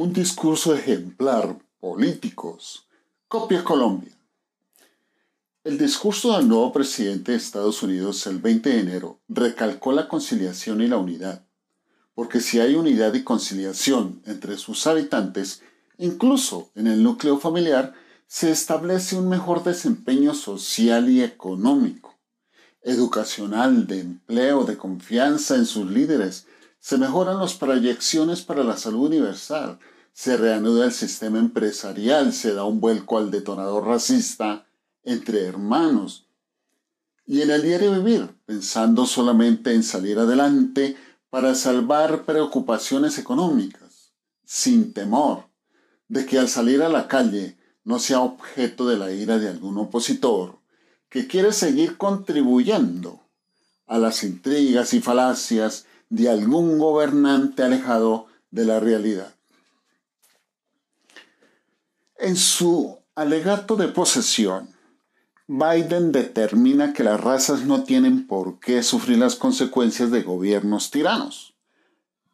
Un discurso ejemplar, políticos. Copia Colombia. El discurso del nuevo presidente de Estados Unidos el 20 de enero recalcó la conciliación y la unidad, porque si hay unidad y conciliación entre sus habitantes, incluso en el núcleo familiar, se establece un mejor desempeño social y económico, educacional, de empleo, de confianza en sus líderes, se mejoran las proyecciones para la salud universal, se reanuda el sistema empresarial, se da un vuelco al detonador racista entre hermanos. Y en el diario vivir, pensando solamente en salir adelante para salvar preocupaciones económicas, sin temor de que al salir a la calle no sea objeto de la ira de algún opositor que quiere seguir contribuyendo a las intrigas y falacias de algún gobernante alejado de la realidad. En su alegato de posesión, Biden determina que las razas no tienen por qué sufrir las consecuencias de gobiernos tiranos.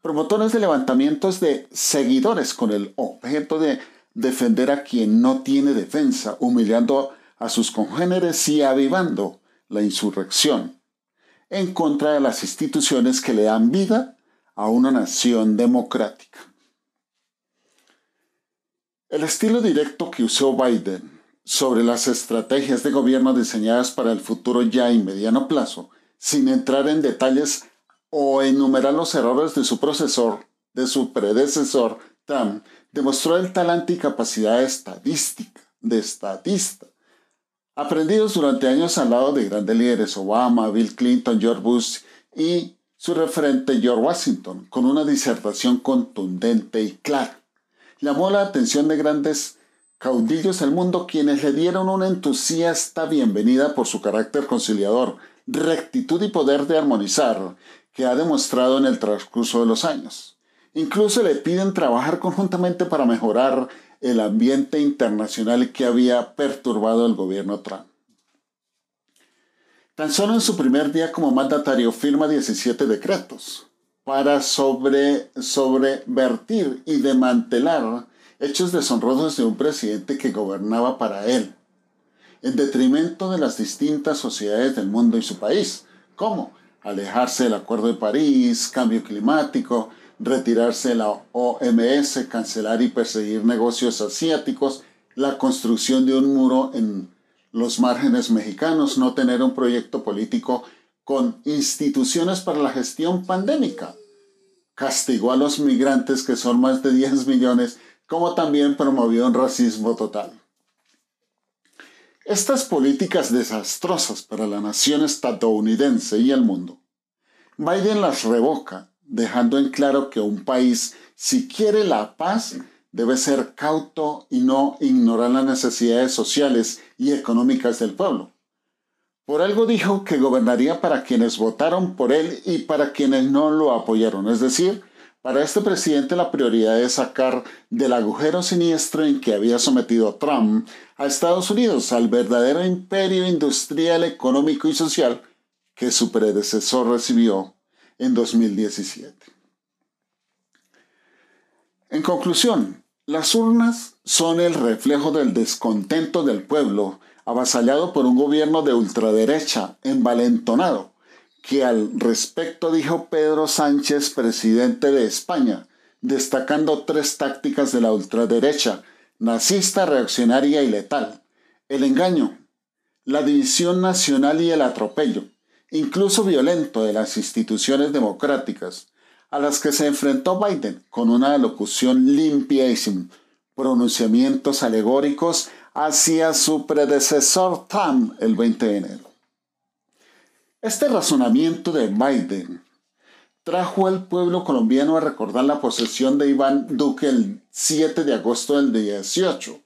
Promotores de levantamientos de seguidores con el objeto de defender a quien no tiene defensa, humillando a sus congéneres y avivando la insurrección en contra de las instituciones que le dan vida a una nación democrática. El estilo directo que usó Biden sobre las estrategias de gobierno diseñadas para el futuro ya y mediano plazo, sin entrar en detalles o enumerar los errores de su procesor, de su predecesor, Trump, demostró el talante y capacidad estadística, de estadista, aprendidos durante años al lado de grandes líderes Obama, Bill Clinton, George Bush y su referente George Washington, con una disertación contundente y clara. Llamó la atención de grandes caudillos del mundo quienes le dieron una entusiasta bienvenida por su carácter conciliador, rectitud y poder de armonizar que ha demostrado en el transcurso de los años. Incluso le piden trabajar conjuntamente para mejorar el ambiente internacional que había perturbado el gobierno Trump. Tan solo en su primer día como mandatario firma 17 decretos para sobre, sobrevertir y demantelar hechos deshonrosos de un presidente que gobernaba para él, en detrimento de las distintas sociedades del mundo y su país, como alejarse del Acuerdo de París, cambio climático, retirarse de la OMS, cancelar y perseguir negocios asiáticos, la construcción de un muro en los márgenes mexicanos, no tener un proyecto político con instituciones para la gestión pandémica. Castigó a los migrantes, que son más de 10 millones, como también promovió un racismo total. Estas políticas desastrosas para la nación estadounidense y el mundo, Biden las revoca dejando en claro que un país, si quiere la paz, debe ser cauto y no ignorar las necesidades sociales y económicas del pueblo. Por algo dijo que gobernaría para quienes votaron por él y para quienes no lo apoyaron. Es decir, para este presidente la prioridad es sacar del agujero siniestro en que había sometido Trump a Estados Unidos, al verdadero imperio industrial, económico y social que su predecesor recibió en 2017. En conclusión, las urnas son el reflejo del descontento del pueblo, avasallado por un gobierno de ultraderecha envalentonado, que al respecto dijo Pedro Sánchez, presidente de España, destacando tres tácticas de la ultraderecha, nazista, reaccionaria y letal. El engaño, la división nacional y el atropello incluso violento, de las instituciones democráticas, a las que se enfrentó Biden con una locución limpia y sin pronunciamientos alegóricos hacia su predecesor Trump el 20 de enero. Este razonamiento de Biden trajo al pueblo colombiano a recordar la posesión de Iván Duque el 7 de agosto del 18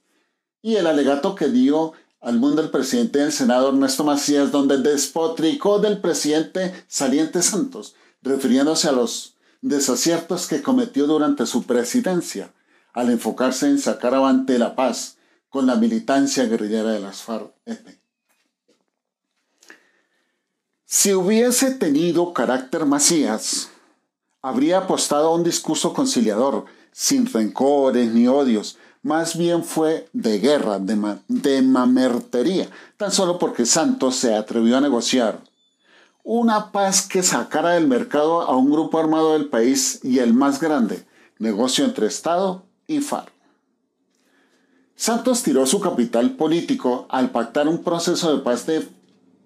y el alegato que dio al mundo el presidente del Senado Ernesto Macías, donde despotricó del presidente Saliente Santos, refiriéndose a los desaciertos que cometió durante su presidencia, al enfocarse en sacar avante la paz con la militancia guerrillera de las FARC-EP. Si hubiese tenido carácter Macías, habría apostado a un discurso conciliador, sin rencores ni odios, más bien fue de guerra, de, de mamertería, tan solo porque Santos se atrevió a negociar una paz que sacara del mercado a un grupo armado del país y el más grande, negocio entre Estado y FARC. Santos tiró su capital político al pactar un proceso de paz de,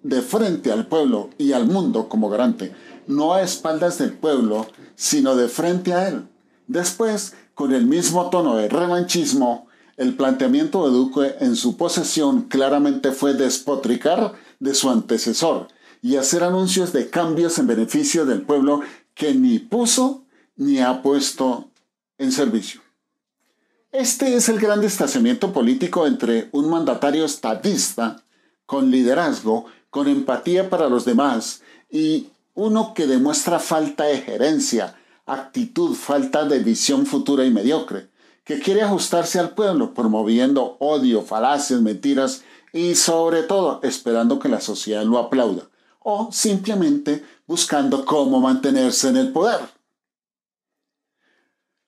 de frente al pueblo y al mundo como garante, no a espaldas del pueblo, sino de frente a él. Después, con el mismo tono de revanchismo, el planteamiento de Duque en su posesión claramente fue despotricar de su antecesor y hacer anuncios de cambios en beneficio del pueblo que ni puso ni ha puesto en servicio. Este es el gran distanciamiento político entre un mandatario estadista con liderazgo, con empatía para los demás y uno que demuestra falta de gerencia, actitud, falta de visión futura y mediocre, que quiere ajustarse al pueblo promoviendo odio, falacias, mentiras y sobre todo esperando que la sociedad lo aplauda o simplemente buscando cómo mantenerse en el poder.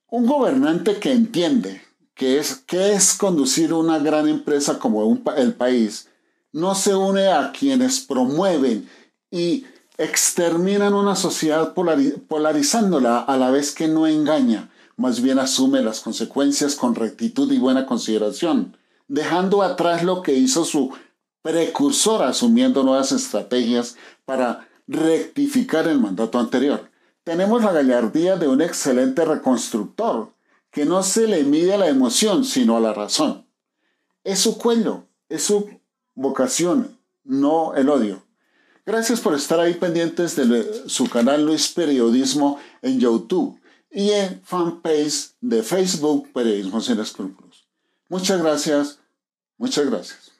Un gobernante que entiende que es, que es conducir una gran empresa como el país no se une a quienes promueven y exterminan una sociedad polarizándola a la vez que no engaña, más bien asume las consecuencias con rectitud y buena consideración, dejando atrás lo que hizo su precursor asumiendo nuevas estrategias para rectificar el mandato anterior. Tenemos la gallardía de un excelente reconstructor, que no se le mide a la emoción, sino a la razón. Es su cuello, es su vocación, no el odio. Gracias por estar ahí pendientes de su canal Luis Periodismo en YouTube y en fanpage de Facebook Periodismo sin escrúpulos. Muchas gracias, muchas gracias.